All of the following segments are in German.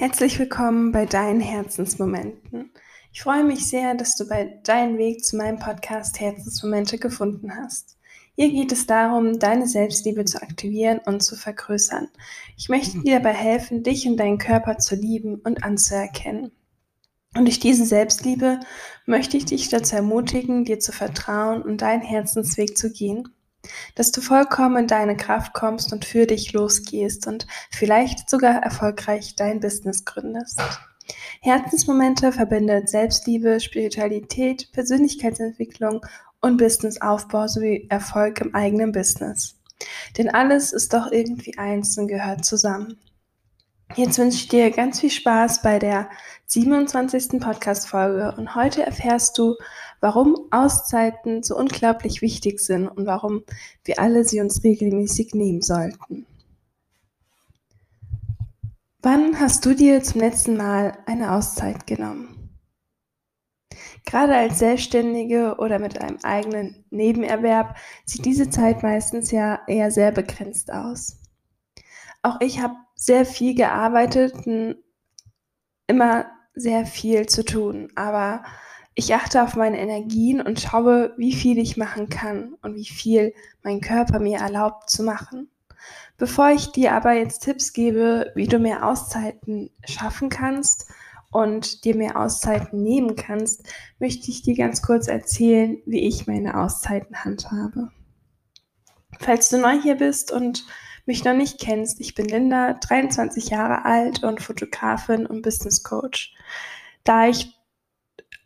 Herzlich willkommen bei deinen Herzensmomenten. Ich freue mich sehr, dass du bei deinen Weg zu meinem Podcast Herzensmomente gefunden hast. Hier geht es darum, deine Selbstliebe zu aktivieren und zu vergrößern. Ich möchte dir dabei helfen, dich und deinen Körper zu lieben und anzuerkennen. Und durch diese Selbstliebe möchte ich dich dazu ermutigen, dir zu vertrauen und deinen Herzensweg zu gehen dass du vollkommen in deine Kraft kommst und für dich losgehst und vielleicht sogar erfolgreich dein Business gründest. Herzensmomente verbindet Selbstliebe, Spiritualität, Persönlichkeitsentwicklung und Businessaufbau sowie Erfolg im eigenen Business. Denn alles ist doch irgendwie eins und gehört zusammen. Jetzt wünsche ich dir ganz viel Spaß bei der 27. Podcast-Folge und heute erfährst du, warum Auszeiten so unglaublich wichtig sind und warum wir alle sie uns regelmäßig nehmen sollten. Wann hast du dir zum letzten Mal eine Auszeit genommen? Gerade als Selbstständige oder mit einem eigenen Nebenerwerb sieht diese Zeit meistens ja eher sehr begrenzt aus. Auch ich habe sehr viel gearbeitet und immer sehr viel zu tun, aber ich achte auf meine Energien und schaue, wie viel ich machen kann und wie viel mein Körper mir erlaubt zu machen. Bevor ich dir aber jetzt Tipps gebe, wie du mehr Auszeiten schaffen kannst und dir mehr Auszeiten nehmen kannst, möchte ich dir ganz kurz erzählen, wie ich meine Auszeiten handhabe. Falls du neu hier bist und mich noch nicht kennst, ich bin Linda, 23 Jahre alt und Fotografin und Business Coach. Da ich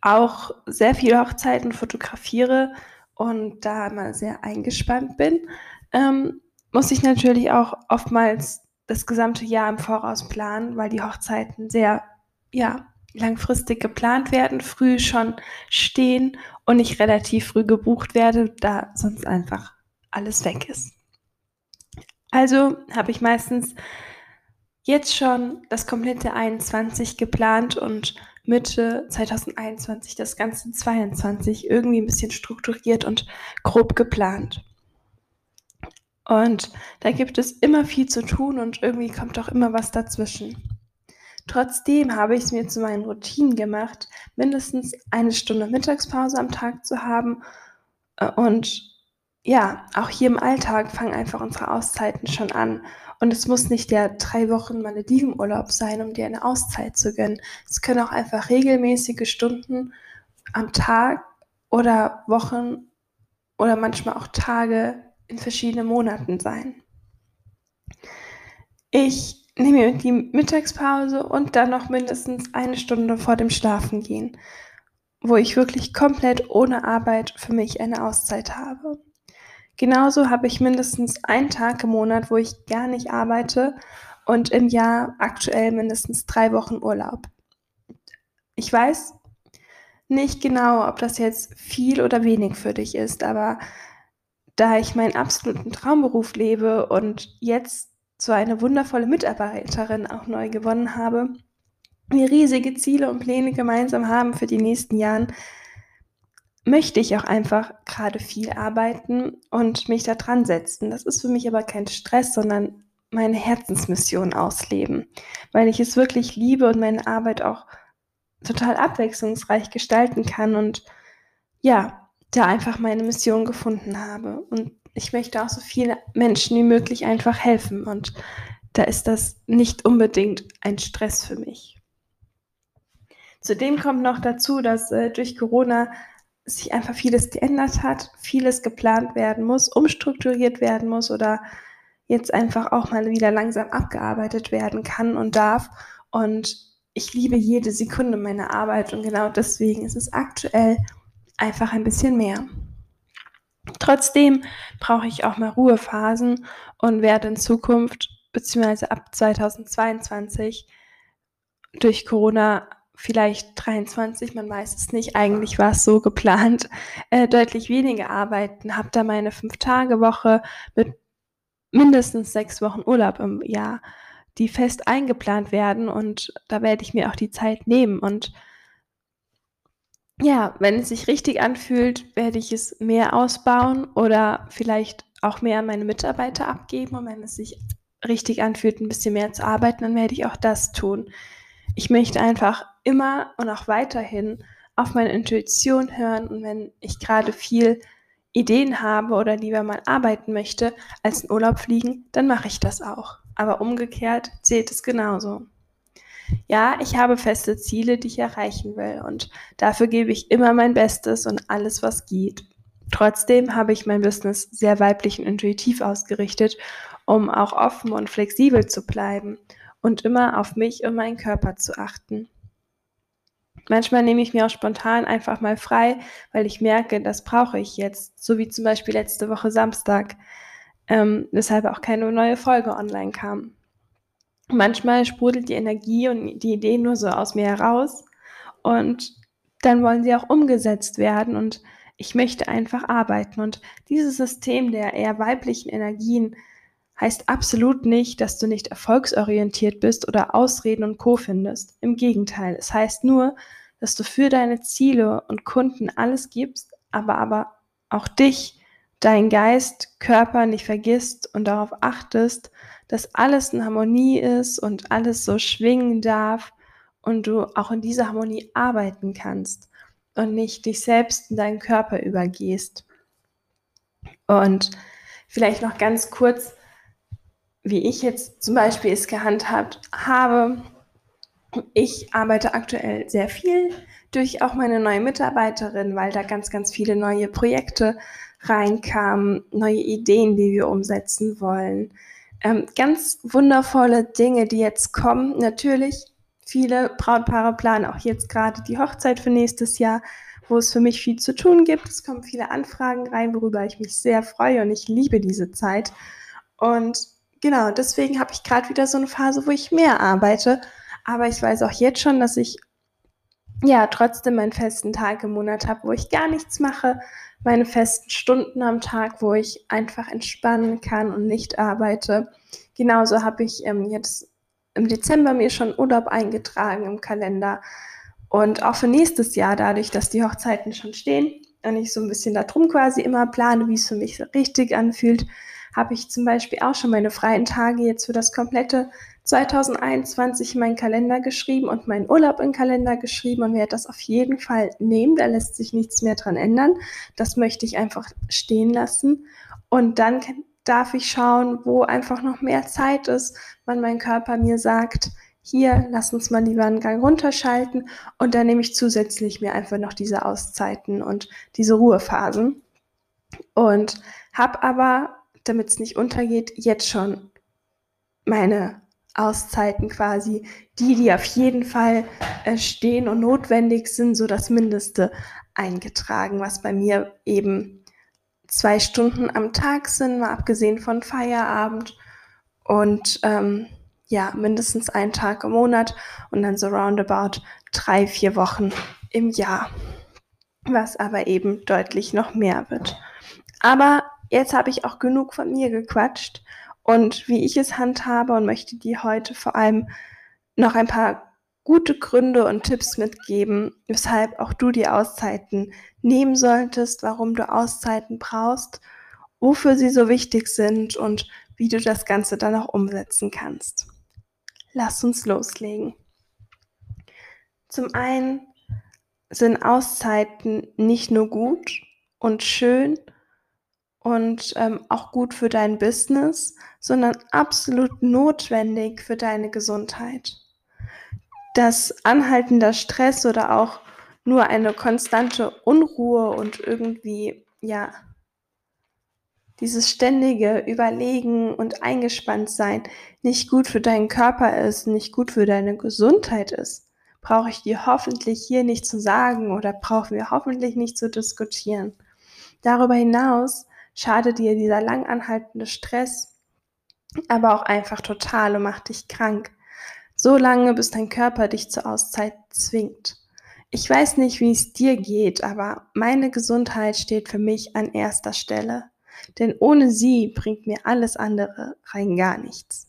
auch sehr viele Hochzeiten fotografiere und da immer sehr eingespannt bin, ähm, muss ich natürlich auch oftmals das gesamte Jahr im Voraus planen, weil die Hochzeiten sehr ja, langfristig geplant werden, früh schon stehen und ich relativ früh gebucht werde, da sonst einfach alles weg ist. Also habe ich meistens jetzt schon das komplette 21 geplant und Mitte 2021 das ganze 22 irgendwie ein bisschen strukturiert und grob geplant. Und da gibt es immer viel zu tun und irgendwie kommt auch immer was dazwischen. Trotzdem habe ich es mir zu meinen Routinen gemacht, mindestens eine Stunde Mittagspause am Tag zu haben. Äh, und ja, auch hier im Alltag fangen einfach unsere Auszeiten schon an. Und es muss nicht der drei Wochen Maledivenurlaub sein, um dir eine Auszeit zu gönnen. Es können auch einfach regelmäßige Stunden am Tag oder Wochen oder manchmal auch Tage in verschiedenen Monaten sein. Ich nehme mir die Mittagspause und dann noch mindestens eine Stunde vor dem Schlafengehen, wo ich wirklich komplett ohne Arbeit für mich eine Auszeit habe. Genauso habe ich mindestens einen Tag im Monat, wo ich gar nicht arbeite und im Jahr aktuell mindestens drei Wochen Urlaub. Ich weiß nicht genau, ob das jetzt viel oder wenig für dich ist, aber da ich meinen absoluten Traumberuf lebe und jetzt so eine wundervolle Mitarbeiterin auch neu gewonnen habe, wir riesige Ziele und Pläne gemeinsam haben für die nächsten Jahren, möchte ich auch einfach gerade viel arbeiten und mich da dran setzen. Das ist für mich aber kein Stress, sondern meine Herzensmission ausleben, weil ich es wirklich liebe und meine Arbeit auch total abwechslungsreich gestalten kann und ja, da einfach meine Mission gefunden habe. Und ich möchte auch so vielen Menschen wie möglich einfach helfen und da ist das nicht unbedingt ein Stress für mich. Zudem kommt noch dazu, dass äh, durch Corona sich einfach vieles geändert hat, vieles geplant werden muss, umstrukturiert werden muss oder jetzt einfach auch mal wieder langsam abgearbeitet werden kann und darf. Und ich liebe jede Sekunde meiner Arbeit und genau deswegen ist es aktuell einfach ein bisschen mehr. Trotzdem brauche ich auch mal Ruhephasen und werde in Zukunft beziehungsweise ab 2022 durch Corona vielleicht 23, man weiß es nicht, eigentlich war es so geplant, äh, deutlich weniger arbeiten, habe da meine Fünf-Tage-Woche mit mindestens sechs Wochen Urlaub im Jahr, die fest eingeplant werden und da werde ich mir auch die Zeit nehmen. Und ja, wenn es sich richtig anfühlt, werde ich es mehr ausbauen oder vielleicht auch mehr an meine Mitarbeiter abgeben. Und wenn es sich richtig anfühlt, ein bisschen mehr zu arbeiten, dann werde ich auch das tun. Ich möchte einfach immer und auch weiterhin auf meine Intuition hören und wenn ich gerade viel Ideen habe oder lieber mal arbeiten möchte, als in Urlaub fliegen, dann mache ich das auch. Aber umgekehrt zählt es genauso. Ja, ich habe feste Ziele, die ich erreichen will und dafür gebe ich immer mein Bestes und alles, was geht. Trotzdem habe ich mein Business sehr weiblich und intuitiv ausgerichtet, um auch offen und flexibel zu bleiben und immer auf mich und meinen Körper zu achten. Manchmal nehme ich mir auch spontan einfach mal frei, weil ich merke, das brauche ich jetzt, so wie zum Beispiel letzte Woche Samstag, ähm, weshalb auch keine neue Folge online kam. Manchmal sprudelt die Energie und die Idee nur so aus mir heraus und dann wollen sie auch umgesetzt werden und ich möchte einfach arbeiten. Und dieses System der eher weiblichen Energien heißt absolut nicht, dass du nicht erfolgsorientiert bist oder Ausreden und Co findest. Im Gegenteil, es heißt nur, dass du für deine Ziele und Kunden alles gibst, aber aber auch dich, dein Geist, Körper nicht vergisst und darauf achtest, dass alles in Harmonie ist und alles so schwingen darf und du auch in dieser Harmonie arbeiten kannst und nicht dich selbst in deinen Körper übergehst. Und vielleicht noch ganz kurz, wie ich jetzt zum Beispiel es gehandhabt habe. Ich arbeite aktuell sehr viel durch auch meine neue Mitarbeiterin, weil da ganz, ganz viele neue Projekte reinkamen, neue Ideen, die wir umsetzen wollen. Ähm, ganz wundervolle Dinge, die jetzt kommen. Natürlich, viele Brautpaare planen auch jetzt gerade die Hochzeit für nächstes Jahr, wo es für mich viel zu tun gibt. Es kommen viele Anfragen rein, worüber ich mich sehr freue und ich liebe diese Zeit. Und genau, deswegen habe ich gerade wieder so eine Phase, wo ich mehr arbeite. Aber ich weiß auch jetzt schon, dass ich ja trotzdem meinen festen Tag im Monat habe, wo ich gar nichts mache, meine festen Stunden am Tag, wo ich einfach entspannen kann und nicht arbeite. Genauso habe ich ähm, jetzt im Dezember mir schon Urlaub eingetragen im Kalender. Und auch für nächstes Jahr, dadurch, dass die Hochzeiten schon stehen und ich so ein bisschen darum quasi immer plane, wie es für mich richtig anfühlt, habe ich zum Beispiel auch schon meine freien Tage jetzt für das komplette 2021 in meinen Kalender geschrieben und meinen Urlaub in den Kalender geschrieben und werde das auf jeden Fall nehmen. Da lässt sich nichts mehr dran ändern. Das möchte ich einfach stehen lassen. Und dann darf ich schauen, wo einfach noch mehr Zeit ist, wann mein Körper mir sagt, hier, lass uns mal lieber einen Gang runterschalten. Und dann nehme ich zusätzlich mir einfach noch diese Auszeiten und diese Ruhephasen. Und habe aber, damit es nicht untergeht, jetzt schon meine Auszeiten quasi, die, die auf jeden Fall äh, stehen und notwendig sind, so das Mindeste eingetragen, was bei mir eben zwei Stunden am Tag sind, mal abgesehen von Feierabend und ähm, ja, mindestens einen Tag im Monat und dann so roundabout drei, vier Wochen im Jahr, was aber eben deutlich noch mehr wird. Aber jetzt habe ich auch genug von mir gequatscht und wie ich es handhabe und möchte dir heute vor allem noch ein paar gute Gründe und Tipps mitgeben, weshalb auch du die Auszeiten nehmen solltest, warum du Auszeiten brauchst, wofür sie so wichtig sind und wie du das Ganze dann auch umsetzen kannst. Lass uns loslegen. Zum einen sind Auszeiten nicht nur gut und schön, und ähm, auch gut für dein Business, sondern absolut notwendig für deine Gesundheit. Dass anhaltender Stress oder auch nur eine konstante Unruhe und irgendwie, ja, dieses ständige Überlegen und eingespannt sein nicht gut für deinen Körper ist, nicht gut für deine Gesundheit ist, brauche ich dir hoffentlich hier nicht zu sagen oder brauchen wir hoffentlich nicht zu diskutieren. Darüber hinaus schadet dir dieser lang anhaltende Stress, aber auch einfach total und macht dich krank. So lange, bis dein Körper dich zur Auszeit zwingt. Ich weiß nicht, wie es dir geht, aber meine Gesundheit steht für mich an erster Stelle. Denn ohne sie bringt mir alles andere rein gar nichts.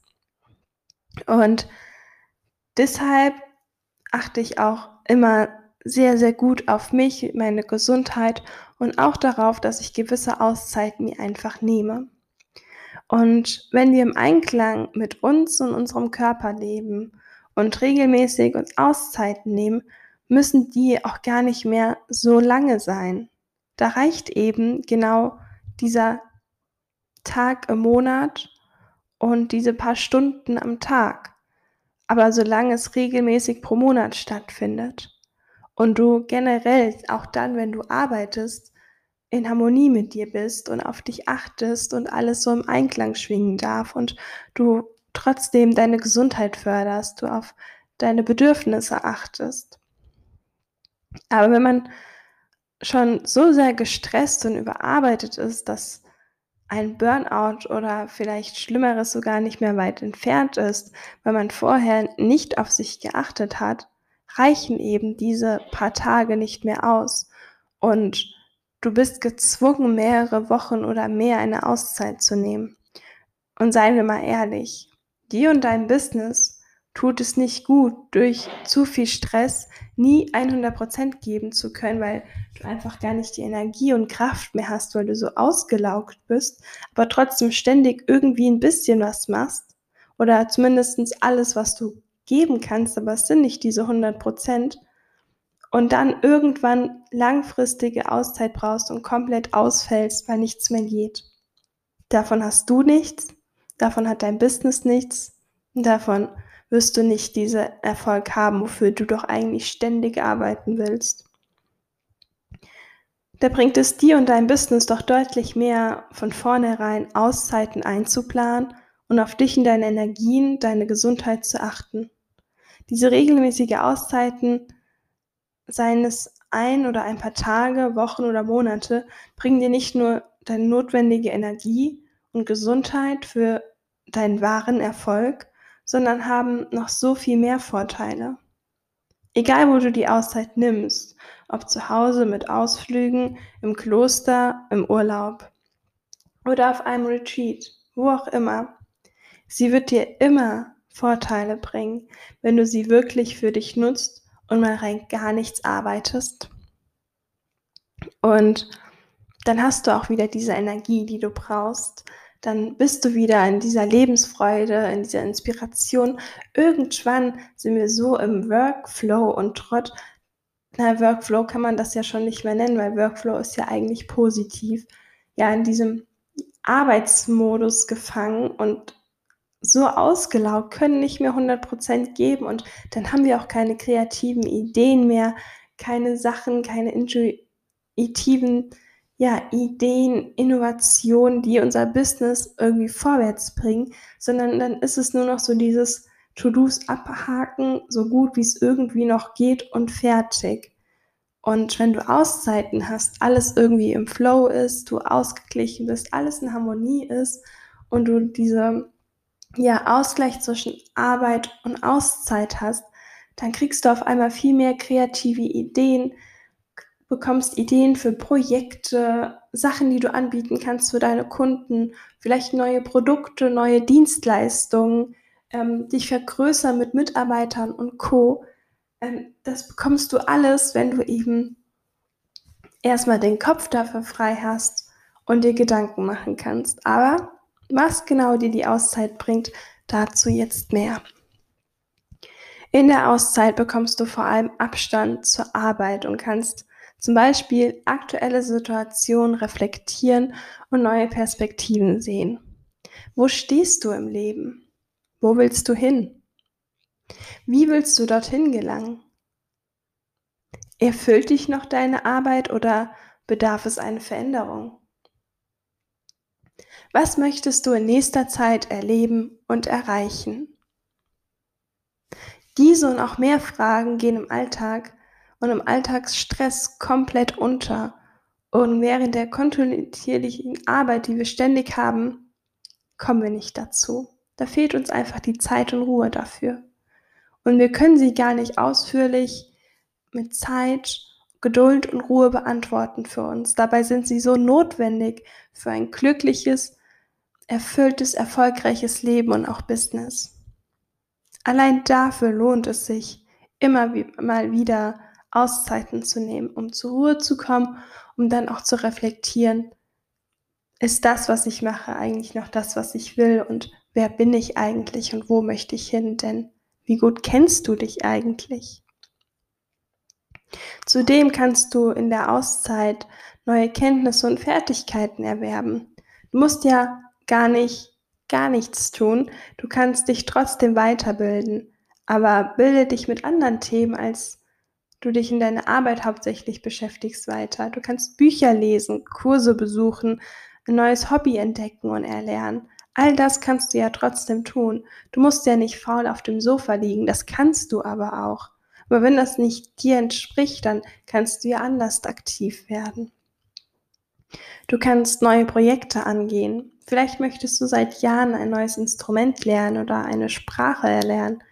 Und deshalb achte ich auch immer sehr, sehr gut auf mich, meine Gesundheit und auch darauf, dass ich gewisse Auszeiten mir einfach nehme. Und wenn wir im Einklang mit uns und unserem Körper leben und regelmäßig uns Auszeiten nehmen, müssen die auch gar nicht mehr so lange sein. Da reicht eben genau dieser Tag im Monat und diese paar Stunden am Tag. Aber solange es regelmäßig pro Monat stattfindet und du generell auch dann, wenn du arbeitest, in Harmonie mit dir bist und auf dich achtest und alles so im Einklang schwingen darf und du trotzdem deine Gesundheit förderst, du auf deine Bedürfnisse achtest. Aber wenn man schon so sehr gestresst und überarbeitet ist, dass ein Burnout oder vielleicht Schlimmeres sogar nicht mehr weit entfernt ist, weil man vorher nicht auf sich geachtet hat, reichen eben diese paar Tage nicht mehr aus. Und du bist gezwungen, mehrere Wochen oder mehr eine Auszeit zu nehmen. Und seien wir mal ehrlich, dir und dein Business tut es nicht gut, durch zu viel Stress nie 100% geben zu können, weil du einfach gar nicht die Energie und Kraft mehr hast, weil du so ausgelaugt bist, aber trotzdem ständig irgendwie ein bisschen was machst oder zumindest alles, was du geben kannst, aber es sind nicht diese 100% und dann irgendwann langfristige Auszeit brauchst und komplett ausfällst, weil nichts mehr geht. Davon hast du nichts, davon hat dein Business nichts, davon wirst du nicht diesen Erfolg haben, wofür du doch eigentlich ständig arbeiten willst. Da bringt es dir und dein Business doch deutlich mehr, von vornherein Auszeiten einzuplanen und auf dich und deine Energien, deine Gesundheit zu achten. Diese regelmäßige Auszeiten, seien es ein oder ein paar Tage, Wochen oder Monate, bringen dir nicht nur deine notwendige Energie und Gesundheit für deinen wahren Erfolg, sondern haben noch so viel mehr Vorteile. Egal, wo du die Auszeit nimmst, ob zu Hause mit Ausflügen, im Kloster, im Urlaub oder auf einem Retreat, wo auch immer, sie wird dir immer Vorteile bringen, wenn du sie wirklich für dich nutzt und mal rein gar nichts arbeitest. Und dann hast du auch wieder diese Energie, die du brauchst, dann bist du wieder in dieser Lebensfreude, in dieser Inspiration. Irgendwann sind wir so im Workflow und Trott. Na, Workflow kann man das ja schon nicht mehr nennen, weil Workflow ist ja eigentlich positiv. Ja, in diesem Arbeitsmodus gefangen und so ausgelaugt, können nicht mehr 100% geben und dann haben wir auch keine kreativen Ideen mehr, keine Sachen, keine intuitiven ja, Ideen, Innovationen, die unser Business irgendwie vorwärts bringen, sondern dann ist es nur noch so dieses To-Dos abhaken, so gut wie es irgendwie noch geht und fertig. Und wenn du Auszeiten hast, alles irgendwie im Flow ist, du ausgeglichen bist, alles in Harmonie ist und du diese ja, Ausgleich zwischen Arbeit und Auszeit hast, dann kriegst du auf einmal viel mehr kreative Ideen, bekommst Ideen für Projekte, Sachen, die du anbieten kannst für deine Kunden, vielleicht neue Produkte, neue Dienstleistungen, ähm, dich vergrößern mit Mitarbeitern und Co. Ähm, das bekommst du alles, wenn du eben erstmal den Kopf dafür frei hast und dir Gedanken machen kannst. Aber was genau dir die Auszeit bringt, dazu jetzt mehr. In der Auszeit bekommst du vor allem Abstand zur Arbeit und kannst zum Beispiel aktuelle Situationen reflektieren und neue Perspektiven sehen. Wo stehst du im Leben? Wo willst du hin? Wie willst du dorthin gelangen? Erfüllt dich noch deine Arbeit oder bedarf es einer Veränderung? Was möchtest du in nächster Zeit erleben und erreichen? Diese und auch mehr Fragen gehen im Alltag und im Alltagsstress komplett unter. Und während der kontinuierlichen Arbeit, die wir ständig haben, kommen wir nicht dazu. Da fehlt uns einfach die Zeit und Ruhe dafür. Und wir können sie gar nicht ausführlich mit Zeit, Geduld und Ruhe beantworten für uns. Dabei sind sie so notwendig für ein glückliches, erfülltes, erfolgreiches Leben und auch Business. Allein dafür lohnt es sich, immer mal wieder Auszeiten zu nehmen, um zur Ruhe zu kommen, um dann auch zu reflektieren, ist das, was ich mache, eigentlich noch das, was ich will und wer bin ich eigentlich und wo möchte ich hin? Denn Wie gut kennst du dich eigentlich? Zudem kannst du in der Auszeit neue Kenntnisse und Fertigkeiten erwerben. Du musst ja gar nicht, gar nichts tun. Du kannst dich trotzdem weiterbilden. Aber bilde dich mit anderen Themen, als du dich in deiner Arbeit hauptsächlich beschäftigst, weiter. Du kannst Bücher lesen, Kurse besuchen, ein neues Hobby entdecken und erlernen. All das kannst du ja trotzdem tun. Du musst ja nicht faul auf dem Sofa liegen, das kannst du aber auch. Aber wenn das nicht dir entspricht, dann kannst du ja anders aktiv werden. Du kannst neue Projekte angehen. Vielleicht möchtest du seit Jahren ein neues Instrument lernen oder eine Sprache erlernen,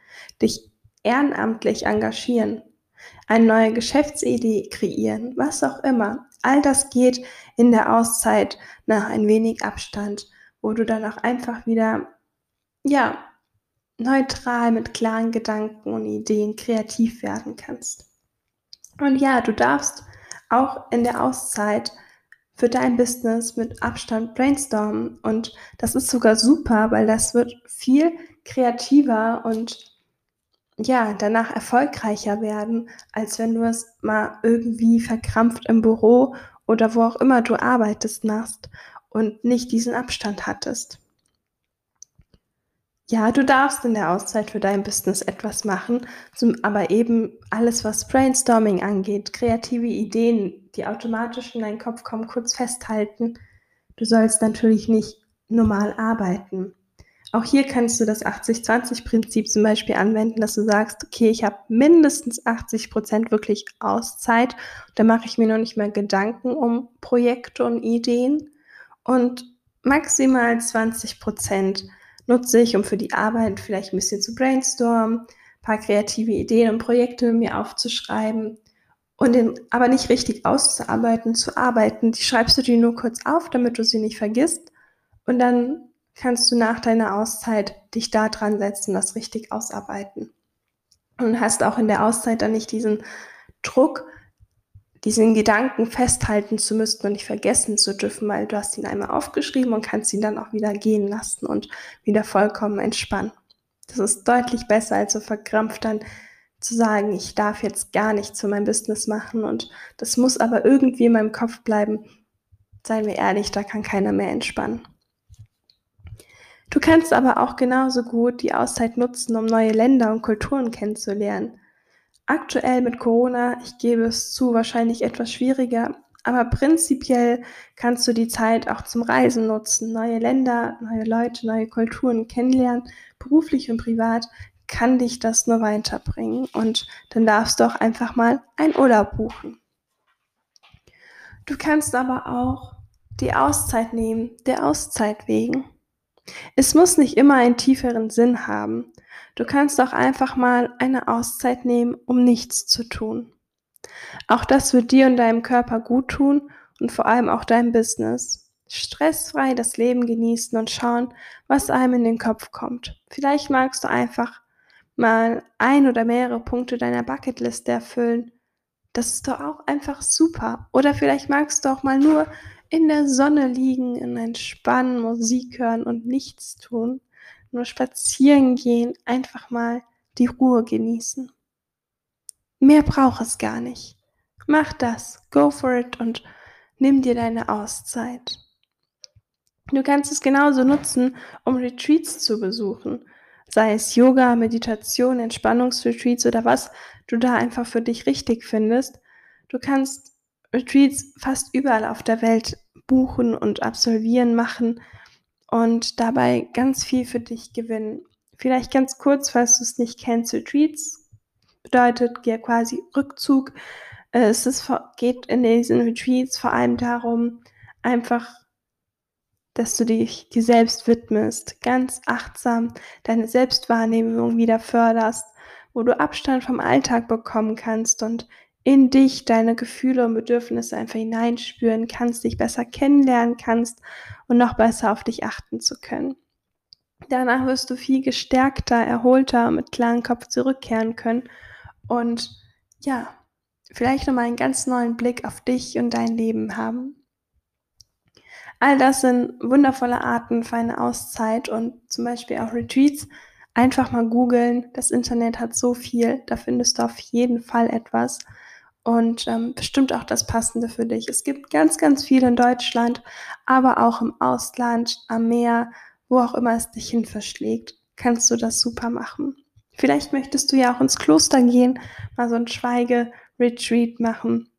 dich ehrenamtlich engagieren, eine neue Geschäftsidee kreieren, was auch immer. All das geht in der Auszeit nach ein wenig Abstand, wo du dann auch einfach wieder, ja, neutral mit klaren Gedanken und Ideen kreativ werden kannst. Und ja, du darfst auch in der Auszeit für dein Business mit Abstand brainstormen. Und das ist sogar super, weil das wird viel kreativer und ja, danach erfolgreicher werden, als wenn du es mal irgendwie verkrampft im Büro oder wo auch immer du arbeitest machst und nicht diesen Abstand hattest. Ja, du darfst in der Auszeit für dein Business etwas machen, aber eben alles, was Brainstorming angeht, kreative Ideen, die automatisch in deinen Kopf kommen, kurz festhalten. Du sollst natürlich nicht normal arbeiten. Auch hier kannst du das 80-20-Prinzip zum Beispiel anwenden, dass du sagst, okay, ich habe mindestens 80 Prozent wirklich Auszeit. Da mache ich mir noch nicht mehr Gedanken um Projekte und Ideen. Und maximal 20 Prozent nutze ich, um für die Arbeit vielleicht ein bisschen zu brainstormen, ein paar kreative Ideen und Projekte mir aufzuschreiben und den, aber nicht richtig auszuarbeiten, zu arbeiten. Die schreibst du dir nur kurz auf, damit du sie nicht vergisst und dann kannst du nach deiner Auszeit dich da dran setzen, das richtig ausarbeiten. Und hast auch in der Auszeit dann nicht diesen Druck, diesen Gedanken festhalten zu müssen und nicht vergessen zu dürfen, weil du hast ihn einmal aufgeschrieben und kannst ihn dann auch wieder gehen lassen und wieder vollkommen entspannen. Das ist deutlich besser, als so verkrampft dann zu sagen, ich darf jetzt gar nichts für mein Business machen und das muss aber irgendwie in meinem Kopf bleiben. Seien wir ehrlich, da kann keiner mehr entspannen. Du kannst aber auch genauso gut die Auszeit nutzen, um neue Länder und Kulturen kennenzulernen. Aktuell mit Corona, ich gebe es zu, wahrscheinlich etwas schwieriger, aber prinzipiell kannst du die Zeit auch zum Reisen nutzen, neue Länder, neue Leute, neue Kulturen kennenlernen, beruflich und privat kann dich das nur weiterbringen und dann darfst du auch einfach mal einen Urlaub buchen. Du kannst aber auch die Auszeit nehmen, der Auszeit wegen. Es muss nicht immer einen tieferen Sinn haben. Du kannst auch einfach mal eine Auszeit nehmen, um nichts zu tun. Auch das wird dir und deinem Körper gut tun und vor allem auch deinem Business. Stressfrei das Leben genießen und schauen, was einem in den Kopf kommt. Vielleicht magst du einfach mal ein oder mehrere Punkte deiner Bucketliste erfüllen. Das ist doch auch einfach super. Oder vielleicht magst du auch mal nur in der Sonne liegen, in entspannen, Musik hören und nichts tun nur spazieren gehen, einfach mal die Ruhe genießen. Mehr braucht es gar nicht. Mach das, go for it und nimm dir deine Auszeit. Du kannst es genauso nutzen, um Retreats zu besuchen, sei es Yoga, Meditation, Entspannungsretreats oder was du da einfach für dich richtig findest. Du kannst Retreats fast überall auf der Welt buchen und absolvieren, machen und dabei ganz viel für dich gewinnen. Vielleicht ganz kurz, falls du es nicht kennst, Retreats bedeutet ja quasi Rückzug. Äh, es ist, geht in diesen Retreats vor allem darum, einfach, dass du dich dir selbst widmest, ganz achtsam deine Selbstwahrnehmung wieder förderst, wo du Abstand vom Alltag bekommen kannst und in dich deine Gefühle und Bedürfnisse einfach hineinspüren kannst, dich besser kennenlernen kannst und noch besser auf dich achten zu können. Danach wirst du viel gestärkter, erholter, mit klarem Kopf zurückkehren können und ja, vielleicht nochmal einen ganz neuen Blick auf dich und dein Leben haben. All das sind wundervolle Arten für eine Auszeit und zum Beispiel auch Retreats. Einfach mal googeln. Das Internet hat so viel. Da findest du auf jeden Fall etwas. Und ähm, bestimmt auch das Passende für dich. Es gibt ganz, ganz viel in Deutschland, aber auch im Ausland, am Meer, wo auch immer es dich hin verschlägt, kannst du das super machen. Vielleicht möchtest du ja auch ins Kloster gehen, mal so ein Schweige-Retreat machen.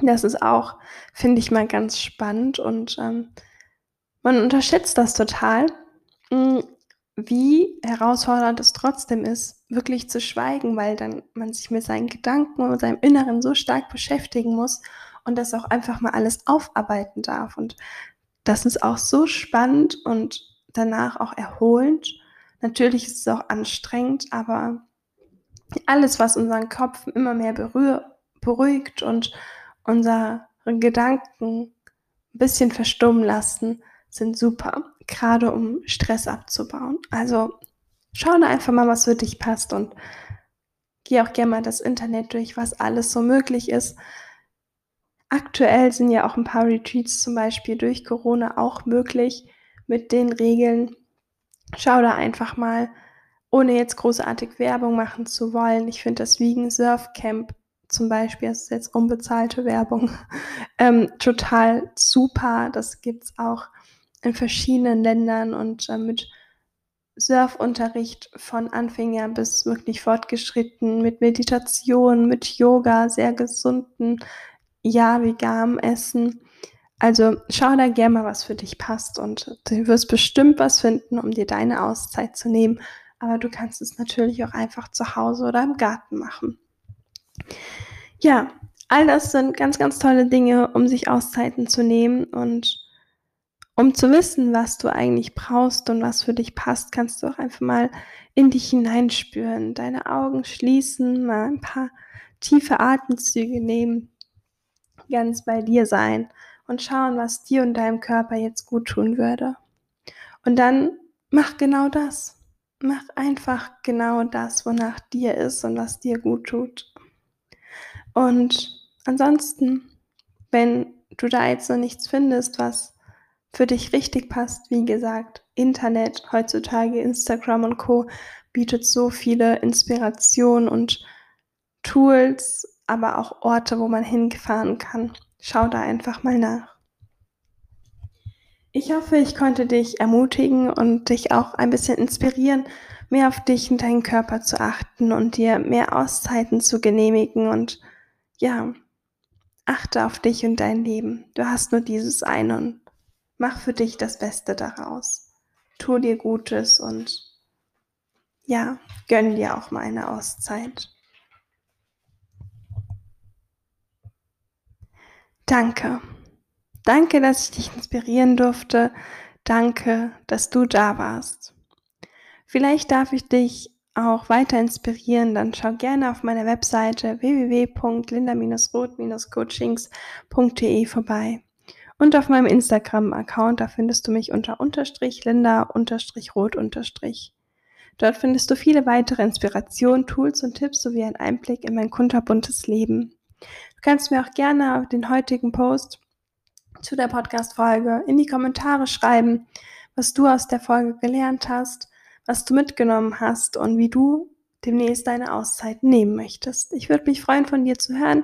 Das ist auch, finde ich mal ganz spannend und ähm, man unterschätzt das total, hm, wie herausfordernd es trotzdem ist, wirklich zu schweigen, weil dann man sich mit seinen Gedanken und seinem Inneren so stark beschäftigen muss und das auch einfach mal alles aufarbeiten darf. Und das ist auch so spannend und danach auch erholend. Natürlich ist es auch anstrengend, aber alles, was unseren Kopf immer mehr beruhigt und unsere Gedanken ein bisschen verstummen lassen, sind super, gerade um Stress abzubauen. Also schau da einfach mal, was für dich passt und geh auch gerne mal das Internet durch, was alles so möglich ist. Aktuell sind ja auch ein paar Retreats zum Beispiel durch Corona auch möglich mit den Regeln. Schau da einfach mal, ohne jetzt großartig Werbung machen zu wollen. Ich finde das Vegan Surf Camp zum Beispiel, das ist jetzt unbezahlte Werbung, ähm, total super. Das gibt es auch in verschiedenen Ländern und äh, mit Surfunterricht von Anfänger bis wirklich fortgeschritten, mit Meditation, mit Yoga, sehr gesunden, ja, veganem Essen. Also schau da gerne mal, was für dich passt und du wirst bestimmt was finden, um dir deine Auszeit zu nehmen. Aber du kannst es natürlich auch einfach zu Hause oder im Garten machen. Ja, all das sind ganz, ganz tolle Dinge, um sich Auszeiten zu nehmen und um zu wissen, was du eigentlich brauchst und was für dich passt, kannst du auch einfach mal in dich hineinspüren, deine Augen schließen, mal ein paar tiefe Atemzüge nehmen, ganz bei dir sein und schauen, was dir und deinem Körper jetzt gut tun würde. Und dann mach genau das. Mach einfach genau das, wonach dir ist und was dir gut tut. Und ansonsten, wenn du da jetzt noch nichts findest, was für dich richtig passt, wie gesagt, Internet, heutzutage Instagram und Co. bietet so viele Inspirationen und Tools, aber auch Orte, wo man hinfahren kann. Schau da einfach mal nach. Ich hoffe, ich konnte dich ermutigen und dich auch ein bisschen inspirieren, mehr auf dich und deinen Körper zu achten und dir mehr Auszeiten zu genehmigen und ja, achte auf dich und dein Leben. Du hast nur dieses eine und mach für dich das Beste daraus. Tu dir Gutes und ja, gönn dir auch mal eine Auszeit. Danke. Danke, dass ich dich inspirieren durfte. Danke, dass du da warst. Vielleicht darf ich dich auch weiter inspirieren, dann schau gerne auf meiner Webseite www.linda-roth-coachings.de vorbei. Und auf meinem Instagram-Account, da findest du mich unter unterstrich linda unterstrich rot unterstrich. Dort findest du viele weitere Inspirationen, Tools und Tipps sowie einen Einblick in mein kunterbuntes Leben. Du kannst mir auch gerne den heutigen Post zu der Podcast-Folge in die Kommentare schreiben, was du aus der Folge gelernt hast, was du mitgenommen hast und wie du demnächst deine Auszeit nehmen möchtest. Ich würde mich freuen, von dir zu hören,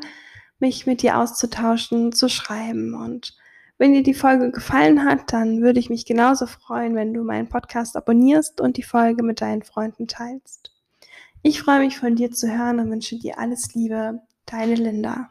mich mit dir auszutauschen, zu schreiben und wenn dir die Folge gefallen hat, dann würde ich mich genauso freuen, wenn du meinen Podcast abonnierst und die Folge mit deinen Freunden teilst. Ich freue mich von dir zu hören und wünsche dir alles Liebe. Deine Linda.